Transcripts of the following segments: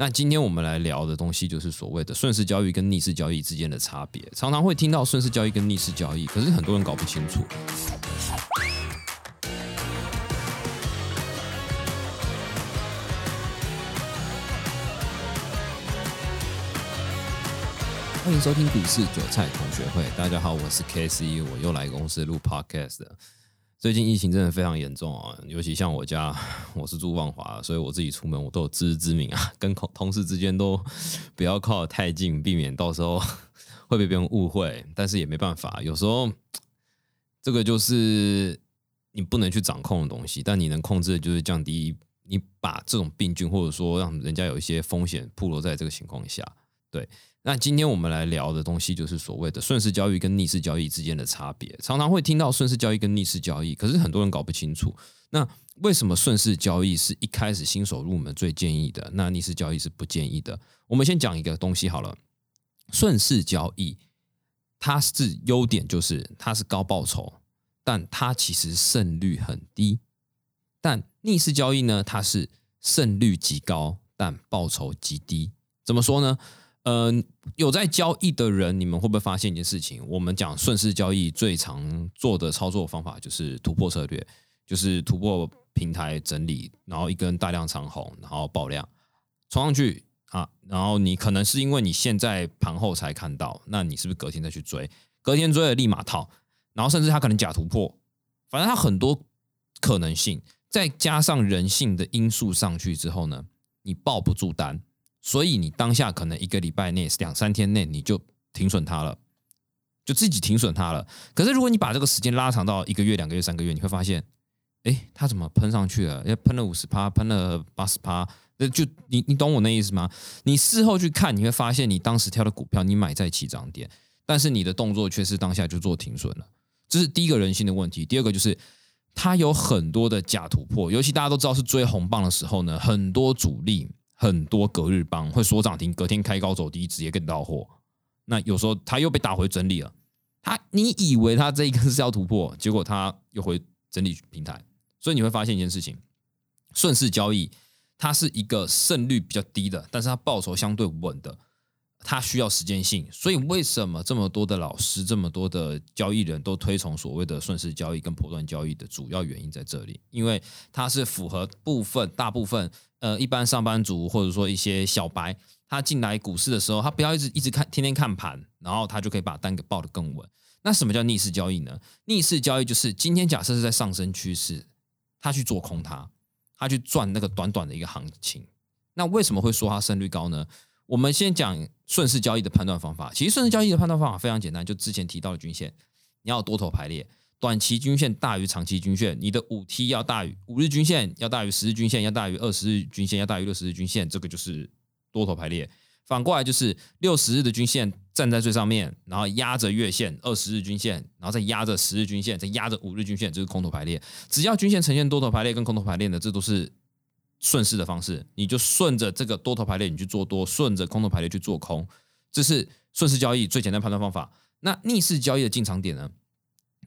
那今天我们来聊的东西就是所谓的顺势交易跟逆势交易之间的差别。常常会听到顺势交易跟逆势交易，可是很多人搞不清楚。欢迎收听股市韭菜同学会，大家好，我是 K C，我又来公司录 Podcast 了。最近疫情真的非常严重啊，尤其像我家，我是住万华，所以我自己出门我都有自知之明啊，跟同同事之间都不要靠太近，避免到时候 会被别人误会。但是也没办法，有时候这个就是你不能去掌控的东西，但你能控制的就是降低你把这种病菌或者说让人家有一些风险暴露在这个情况下，对。那今天我们来聊的东西就是所谓的顺势交易跟逆势交易之间的差别。常常会听到顺势交易跟逆势交易，可是很多人搞不清楚。那为什么顺势交易是一开始新手入门最建议的？那逆势交易是不建议的？我们先讲一个东西好了。顺势交易它是优点就是它是高报酬，但它其实胜率很低。但逆势交易呢，它是胜率极高，但报酬极低。怎么说呢？嗯，有在交易的人，你们会不会发现一件事情？我们讲顺势交易最常做的操作方法就是突破策略，就是突破平台整理，然后一根大量长红，然后爆量冲上去啊，然后你可能是因为你现在盘后才看到，那你是不是隔天再去追？隔天追了立马套，然后甚至他可能假突破，反正他很多可能性，再加上人性的因素上去之后呢，你抱不住单。所以你当下可能一个礼拜内、两三天内你就停损它了，就自己停损它了。可是如果你把这个时间拉长到一个月、两个月、三个月，你会发现，哎，它怎么喷上去了？要，喷了五十趴，喷了八十趴，那就你你懂我那意思吗？你事后去看，你会发现你当时挑的股票你买在起涨点，但是你的动作却是当下就做停损了。这是第一个人性的问题。第二个就是它有很多的假突破，尤其大家都知道是追红棒的时候呢，很多主力。很多隔日帮会说涨停，隔天开高走低，直接跟到货。那有时候他又被打回整理了。他你以为他这一根是要突破，结果他又回整理平台。所以你会发现一件事情：顺势交易它是一个胜率比较低的，但是它报酬相对稳的。它需要时间性，所以为什么这么多的老师、这么多的交易人都推崇所谓的顺势交易跟波段交易的主要原因在这里，因为它是符合部分、大部分呃一般上班族或者说一些小白，他进来股市的时候，他不要一直一直看天天看盘，然后他就可以把单给报得更稳。那什么叫逆势交易呢？逆势交易就是今天假设是在上升趋势，他去做空它，他去赚那个短短的一个行情。那为什么会说它胜率高呢？我们先讲顺势交易的判断方法。其实顺势交易的判断方法非常简单，就之前提到的均线，你要多头排列，短期均线大于长期均线，你的五 T 要大于五日均线，要大于十日均线，要大于二十日均线，要大于六十日均线，这个就是多头排列。反过来就是六十日的均线站在最上面，然后压着月线二十日均线，然后再压着十日均线，再压着五日均线，这是空头排列。只要均线呈现多头排列跟空头排列的，这都是。顺势的方式，你就顺着这个多头排列，你去做多；顺着空头排列去做空，这是顺势交易最简单判断方法。那逆势交易的进场点呢？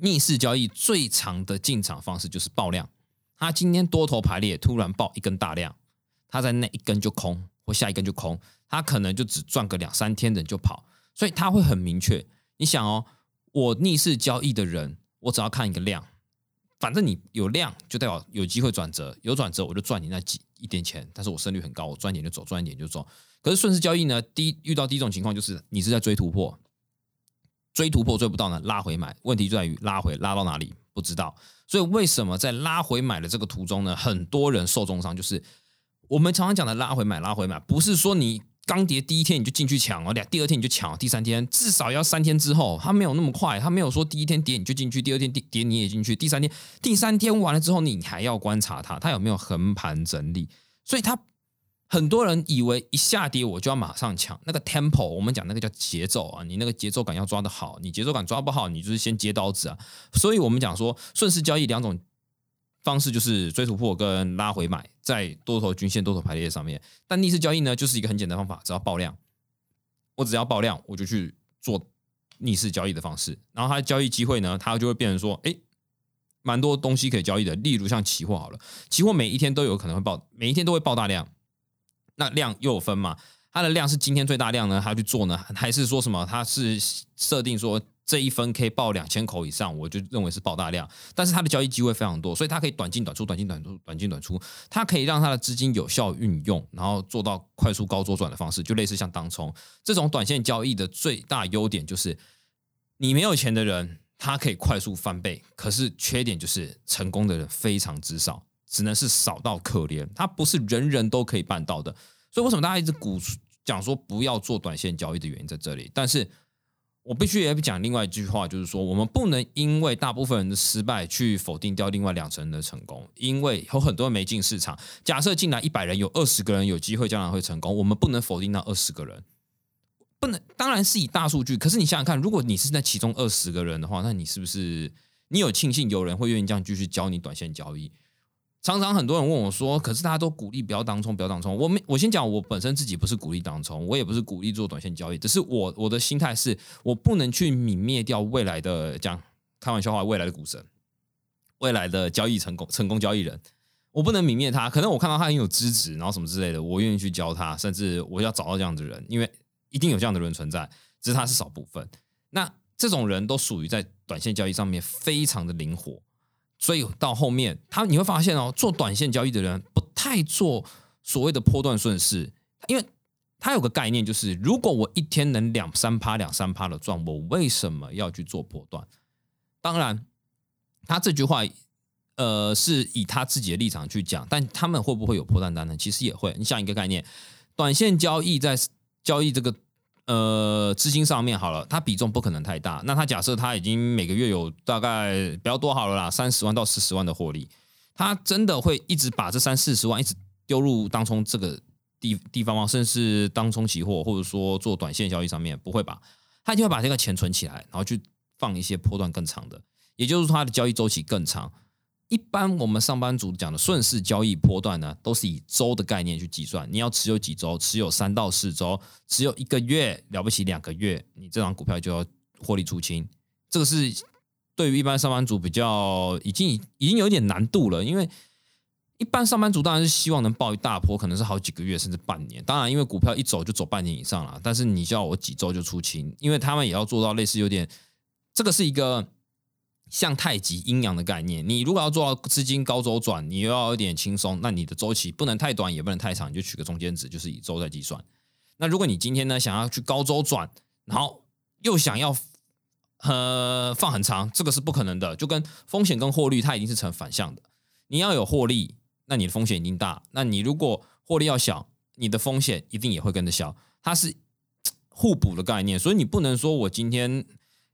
逆势交易最长的进场方式就是爆量。它今天多头排列突然爆一根大量，它在那一根就空，或下一根就空，它可能就只赚个两三天人就跑，所以它会很明确。你想哦，我逆势交易的人，我只要看一个量。反正你有量，就代表有机会转折，有转折我就赚你那几一点钱，但是我胜率很高，我赚一点就走，赚一点就走。可是顺势交易呢，第一遇到第一种情况就是你是在追突破，追突破追不到呢，拉回买。问题就在于拉回拉到哪里不知道，所以为什么在拉回买的这个途中呢，很多人受重伤，就是我们常常讲的拉回买，拉回买，不是说你。刚跌第一天你就进去抢哦，第二天你就抢，第三天至少要三天之后，它没有那么快，它没有说第一天跌你就进去，第二天跌跌你也进去，第三天第三天完了之后你还要观察它，它有没有横盘整理。所以它很多人以为一下跌我就要马上抢，那个 tempo 我们讲那个叫节奏啊，你那个节奏感要抓得好，你节奏感抓不好，你就是先接刀子啊。所以我们讲说顺势交易两种。方式就是追突破跟拉回买，在多头均线、多头排列上面。但逆势交易呢，就是一个很简单方法，只要爆量，我只要爆量，我就去做逆势交易的方式。然后它的交易机会呢，它就会变成说，哎，蛮多东西可以交易的。例如像期货好了，期货每一天都有可能会爆，每一天都会爆大量。那量又有分嘛？它的量是今天最大量呢，它去做呢，还是说什么？它是设定说这一分可以报两千口以上，我就认为是报大量。但是它的交易机会非常多，所以它可以短进短出，短进短出，短进短出。它可以让它的资金有效运用，然后做到快速高周转的方式，就类似像当冲这种短线交易的最大优点就是，你没有钱的人，他可以快速翻倍。可是缺点就是成功的人非常之少，只能是少到可怜。它不是人人都可以办到的。所以为什么大家一直鼓讲说不要做短线交易的原因在这里？但是我必须也讲另外一句话，就是说我们不能因为大部分人的失败去否定掉另外两成人的成功，因为有很多人没进市场。假设进来一百人，有二十个人有机会将来会成功，我们不能否定那二十个人，不能当然是以大数据。可是你想想看，如果你是在其中二十个人的话，那你是不是你有庆幸有人会愿意这样继续教你短线交易？常常很多人问我说：“可是大家都鼓励不要当冲，不要当冲。”我没，我先讲，我本身自己不是鼓励当冲，我也不是鼓励做短线交易，只是我我的心态是我不能去泯灭掉未来的讲开玩笑话，未来的股神，未来的交易成功成功交易人，我不能泯灭他。可能我看到他很有资质，然后什么之类的，我愿意去教他，甚至我要找到这样的人，因为一定有这样的人存在，只是他是少部分。那这种人都属于在短线交易上面非常的灵活。所以到后面，他你会发现哦，做短线交易的人不太做所谓的波段顺势，因为他有个概念，就是如果我一天能两三趴、两三趴的赚，我为什么要去做波段？当然，他这句话呃是以他自己的立场去讲，但他们会不会有破断单呢？其实也会。你想一个概念，短线交易在交易这个。呃，资金上面好了，它比重不可能太大。那他假设他已经每个月有大概比较多好了啦，三十万到四十万的获利，他真的会一直把这三四十万一直丢入当冲这个地地方吗？甚至当冲期货，或者说做短线交易上面，不会吧？他就会把这个钱存起来，然后去放一些波段更长的，也就是说，他的交易周期更长。一般我们上班族讲的顺势交易波段呢，都是以周的概念去计算。你要持有几周？持有三到四周，持有一个月了不起两个月，你这张股票就要获利出清。这个是对于一般上班族比较已经已经有点难度了，因为一般上班族当然是希望能报一大波，可能是好几个月甚至半年。当然，因为股票一走就走半年以上了，但是你叫我几周就出清，因为他们也要做到类似有点，这个是一个。像太极阴阳的概念，你如果要做到资金高周转，你又要有点轻松，那你的周期不能太短，也不能太长，你就取个中间值，就是以周在计算。那如果你今天呢想要去高周转，然后又想要呃放很长，这个是不可能的，就跟风险跟获利它一定是成反向的。你要有获利，那你的风险一定大；那你如果获利要小，你的风险一定也会跟着小，它是 互补的概念，所以你不能说我今天。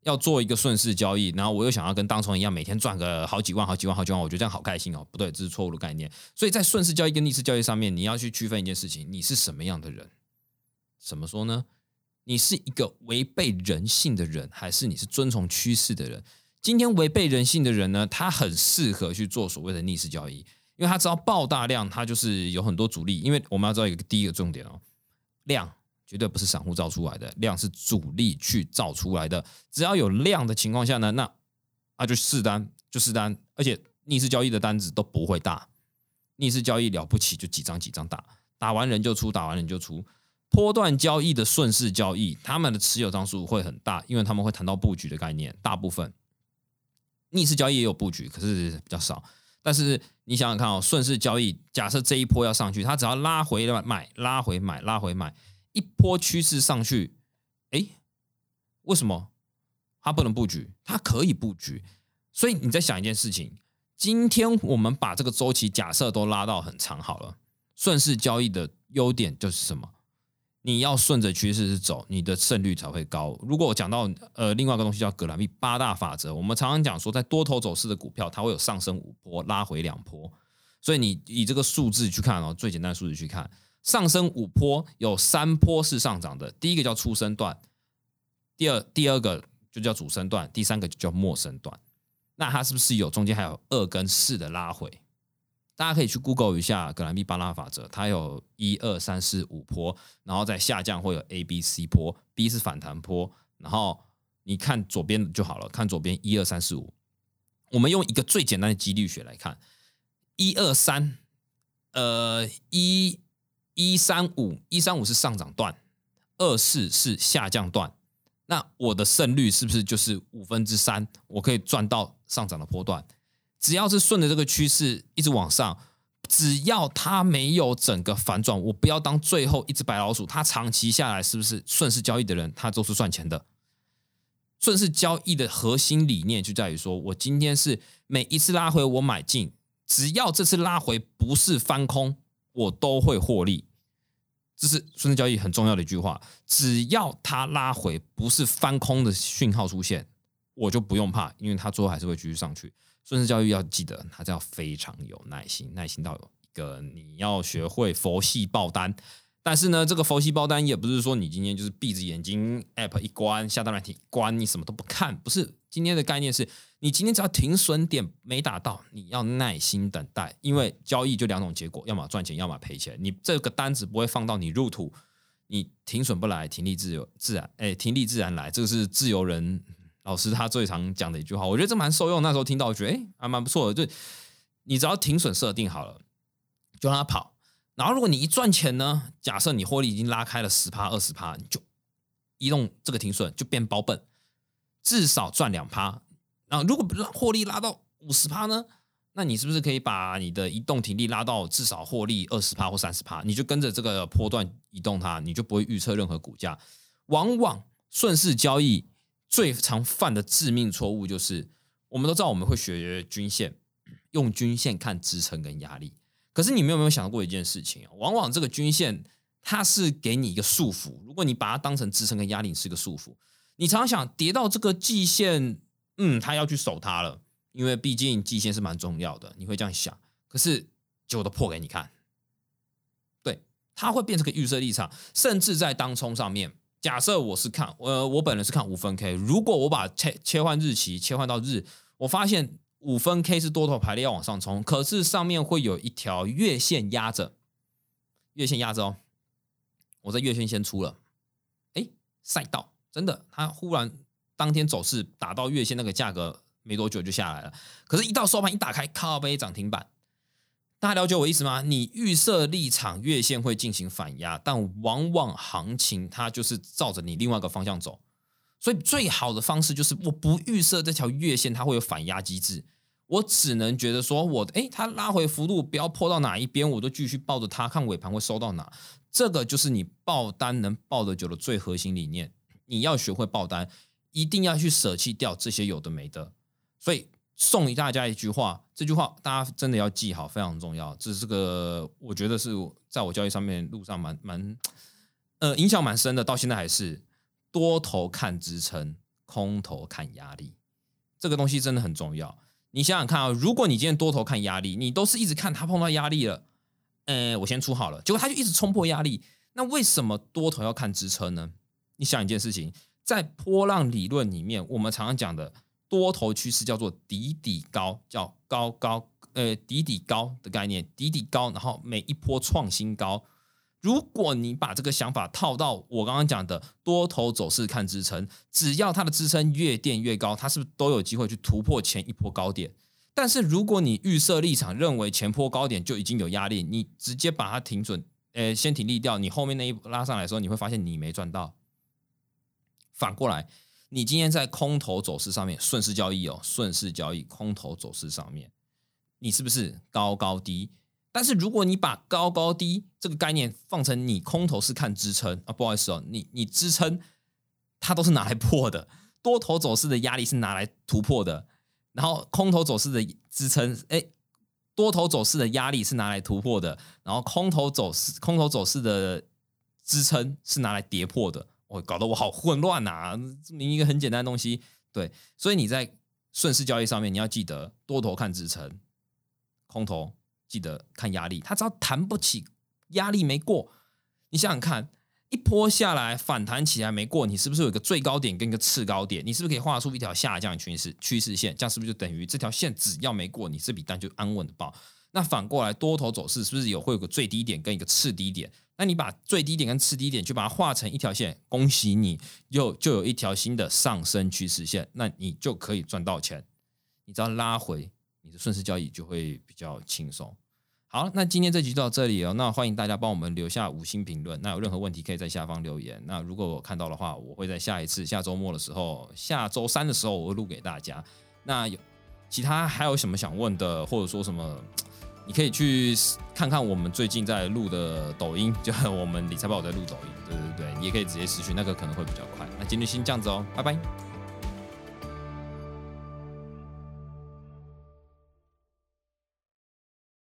要做一个顺势交易，然后我又想要跟当冲一样每天赚个好几万、好几万、好几万，我觉得这样好开心哦。不对，这是错误的概念。所以在顺势交易跟逆势交易上面，你要去区分一件事情：你是什么样的人？怎么说呢？你是一个违背人性的人，还是你是遵从趋势的人？今天违背人性的人呢，他很适合去做所谓的逆势交易，因为他知道爆大量，他就是有很多阻力。因为我们要知道一个第一个重点哦，量。绝对不是散户造出来的量，是主力去造出来的。只要有量的情况下呢，那啊就试单就试单，而且逆势交易的单子都不会大。逆势交易了不起就几张几张打，打完人就出，打完人就出。波段交易的顺势交易，他们的持有张数会很大，因为他们会谈到布局的概念。大部分逆势交易也有布局，可是比较少。但是你想想看哦，顺势交易，假设这一波要上去，它只要拉回买，拉回买，拉回买。一波趋势上去，哎，为什么它不能布局？它可以布局。所以你在想一件事情：今天我们把这个周期假设都拉到很长好了，顺势交易的优点就是什么？你要顺着趋势走，你的胜率才会高。如果我讲到呃另外一个东西叫格兰币八大法则，我们常常讲说，在多头走势的股票，它会有上升五波，拉回两波。所以你以这个数字去看哦，最简单的数字去看。上升五坡有三坡是上涨的，第一个叫初升段，第二第二个就叫主升段，第三个就叫末升段。那它是不是有中间还有二跟四的拉回？大家可以去 Google 一下格兰密巴拉法则，它有一二三四五坡，然后再下降会有 A B C 坡，B 是反弹坡，然后你看左边就好了，看左边一二三四五。我们用一个最简单的几率学来看，一二三，呃一。一三五一三五是上涨段，二四是下降段，那我的胜率是不是就是五分之三？我可以赚到上涨的波段，只要是顺着这个趋势一直往上。只要它没有整个反转，我不要当最后一只白老鼠。它长期下来是不是顺势交易的人，他都是赚钱的。顺势交易的核心理念就在于说，我今天是每一次拉回我买进，只要这次拉回不是翻空，我都会获利。这是顺势交易很重要的一句话。只要它拉回不是翻空的讯号出现，我就不用怕，因为它最后还是会继续上去。顺势交易要记得，它要非常有耐心，耐心到有一个你要学会佛系爆单。但是呢，这个佛系爆单也不是说你今天就是闭着眼睛，app 一关，下单软体关，你什么都不看。不是，今天的概念是你今天只要停损点没打到，你要耐心等待，因为交易就两种结果，要么赚钱，要么赔钱。你这个单子不会放到你入土，你停损不来，停利自由自然，哎，停利自然来，这个是自由人。老师他最常讲的一句话，我觉得这蛮受用。那时候听到，我觉得哎，还蛮不错的。就你只要停损设定好了，就让它跑。然后如果你一赚钱呢，假设你获利已经拉开了十趴、二十趴，你就移动这个停损就变保本，至少赚两趴。然后如果获利拉到五十趴呢，那你是不是可以把你的移动停利拉到至少获利二十趴或三十趴？你就跟着这个波段移动它，你就不会预测任何股价。往往顺势交易。最常犯的致命错误就是，我们都知道我们会学均线，用均线看支撑跟压力。可是你们有没有想过一件事情往往这个均线它是给你一个束缚，如果你把它当成支撑跟压力是一个束缚，你常常想跌到这个季线，嗯，他要去守它了，因为毕竟季线是蛮重要的，你会这样想。可是结果都破给你看，对，它会变成个预设立场，甚至在当冲上面。假设我是看，呃，我本人是看五分 K。如果我把切切换日期切换到日，我发现五分 K 是多头排列要往上冲，可是上面会有一条月线压着，月线压着哦。我在月线先出了，哎，赛道真的，它忽然当天走势打到月线那个价格没多久就下来了，可是，一到收盘一打开，靠杯涨停板。大家了解我意思吗？你预设立场月线会进行反压，但往往行情它就是照着你另外一个方向走，所以最好的方式就是我不预设这条月线它会有反压机制，我只能觉得说我诶，它拉回幅度不要破到哪一边，我就继续抱着它看尾盘会收到哪。这个就是你爆单能抱得久的最核心理念。你要学会爆单，一定要去舍弃掉这些有的没的，所以。送给大家一句话，这句话大家真的要记好，非常重要。这是个我觉得是在我交易上面路上蛮蛮呃影响蛮深的，到现在还是多头看支撑，空头看压力，这个东西真的很重要。你想想看啊，如果你今天多头看压力，你都是一直看它碰到压力了，呃，我先出好了，结果它就一直冲破压力，那为什么多头要看支撑呢？你想一件事情，在波浪理论里面，我们常常讲的。多头趋势叫做底底高，叫高高呃底底高的概念，底底高，然后每一波创新高。如果你把这个想法套到我刚刚讲的多头走势看支撑，只要它的支撑越垫越高，它是不是都有机会去突破前一波高点？但是如果你预设立场认为前波高点就已经有压力，你直接把它停准，呃，先停利掉，你后面那一拉上来的时候，你会发现你没赚到。反过来。你今天在空头走势上面顺势交易哦，顺势交易空头走势上面，你是不是高高低？但是如果你把高高低这个概念放成你空头是看支撑啊，不好意思哦，你你支撑它都是拿来破的，多头走势的压力是拿来突破的，然后空头走势的支撑，哎，多头走势的压力是拿来突破的，然后空头走势空头走势的支撑是拿来跌破的。我搞得我好混乱呐！明明一个很简单的东西，对，所以你在顺势交易上面，你要记得多头看支撑，空头记得看压力。它只要弹不起，压力没过，你想想看，一波下来反弹起来没过，你是不是有一个最高点跟一个次高点？你是不是可以画出一条下降趋势趋势线？这样是不是就等于这条线只要没过，你这笔单就安稳的报？那反过来多头走势是不是有会有个最低点跟一个次低点？那你把最低点跟次低点就把它画成一条线，恭喜你，又就有一条新的上升趋势线，那你就可以赚到钱。你只要拉回，你的顺势交易就会比较轻松。好，那今天这集就到这里哦。那欢迎大家帮我们留下五星评论。那有任何问题可以在下方留言。那如果我看到的话，我会在下一次下周末的时候，下周三的时候我会录给大家。那有其他还有什么想问的，或者说什么，你可以去看看我们最近在录的抖音，就我们理财宝在录抖音，对对对，你也可以直接私讯，那个可能会比较快。那今天先这样子哦，拜拜。